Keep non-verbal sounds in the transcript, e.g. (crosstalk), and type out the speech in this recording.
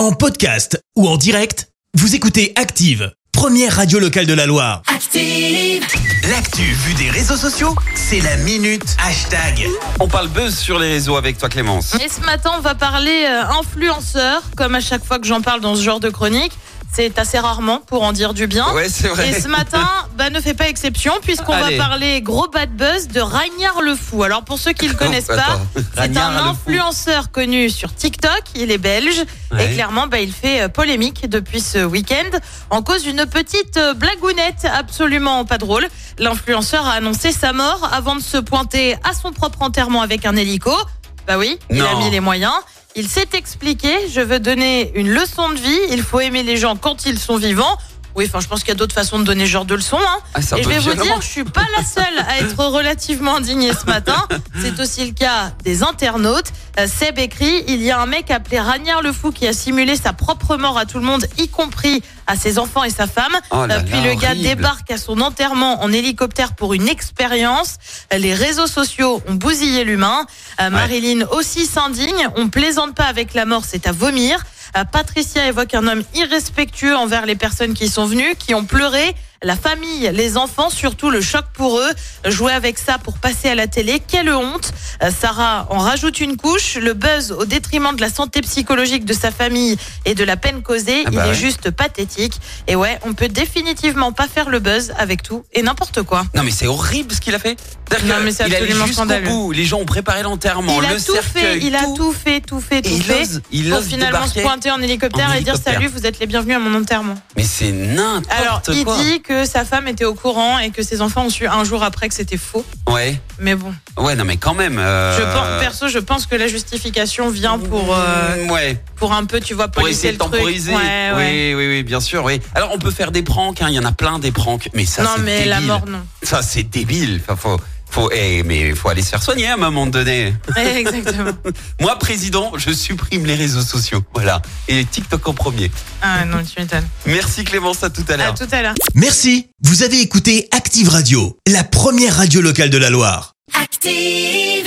En podcast ou en direct, vous écoutez Active, première radio locale de la Loire. Active. L'actu vue des réseaux sociaux, c'est la minute hashtag. On parle buzz sur les réseaux avec toi Clémence. Et ce matin, on va parler euh, influenceurs, comme à chaque fois que j'en parle dans ce genre de chronique. C'est assez rarement pour en dire du bien. Ouais, c'est vrai. Et ce matin, bah, ne fait pas exception, puisqu'on va Allez. parler gros bad buzz de Ragnard le Fou. Alors, pour ceux qui ne le connaissent pas, Attends. c'est un le Fou. influenceur connu sur TikTok. Il est belge. Ouais. Et clairement, bah, il fait euh, polémique depuis ce week-end en cause d'une petite euh, blagounette absolument pas drôle. L'influenceur a annoncé sa mort avant de se pointer à son propre enterrement avec un hélico. Bah oui, il a Non. mis les moyens. Il s'est expliqué, je veux donner une leçon de vie, il faut aimer les gens quand ils sont vivants. Oui, enfin, je pense qu'il y a d'autres façons de donner ce genre de leçons. Hein. Ah, Et je vais vous dire, je suis pas la seule à être relativement indignée ce matin. C'est aussi le cas des internautes. Euh, Seb écrit, il y a un mec appelé Ragnard le Fou qui a simulé sa propre mort à tout le monde, y compris à ses enfants et sa femme. Oh là Euh, Puis là, le gars débarque à son enterrement en hélicoptère pour une expérience. Euh, Les réseaux sociaux ont bousillé l'humain. Euh, Marilyn aussi s'indigne. On plaisante pas avec la mort, c'est à vomir. Euh, Patricia évoque un homme irrespectueux envers les personnes qui sont venues, qui ont pleuré. La famille, les enfants, surtout le choc pour eux. Jouer avec ça pour passer à la télé, quelle honte. Euh, Sarah en rajoute une couche. Le buzz au détriment de la santé psychologique de sa famille et de la peine causée, Ah bah il est ouais. juste pathétique. Et ouais, on peut définitivement pas faire le buzz avec tout et n'importe quoi. Non mais c'est horrible ce qu'il a fait. Non, mais c'est il absolument scandaleux. bout. Les gens ont préparé l'enterrement, il le tout fait, il a tout. tout fait, tout fait, tout il fait. ose, il pour ose finalement débarquer se pointer en hélicoptère en et dire salut, vous êtes les bienvenus à mon enterrement. Mais c'est n'importe Alors, il quoi. dit que sa femme était au courant et que ses enfants ont su un jour après que c'était faux. Ouais. Mais bon, Ouais, non mais quand même. euh, je pense, perso, je pense que la justification vient pour, euh, Mm, Ouais. pour un peu, tu vois, Pour essayer de truc. temporiser. Ouais, ouais. Oui, oui, oui, bien sûr, oui. Alors on peut faire des pranks, hein, il y en a plein des pranks, mais ça non, c'est mais débile. la mort, non. Ça c'est débile. Enfin, faut, faut, eh, mais faut aller se faire soigner à un moment donné. Exactement. (laughs) Moi, président, je supprime les réseaux sociaux. Voilà. Et TikTok en premier. Ah non, tu m'étonnes. Merci Clémence, à tout à À l'heure. tout à l'heure. Merci, vous avez écouté Active Radio, la première radio locale de la Loire. Active.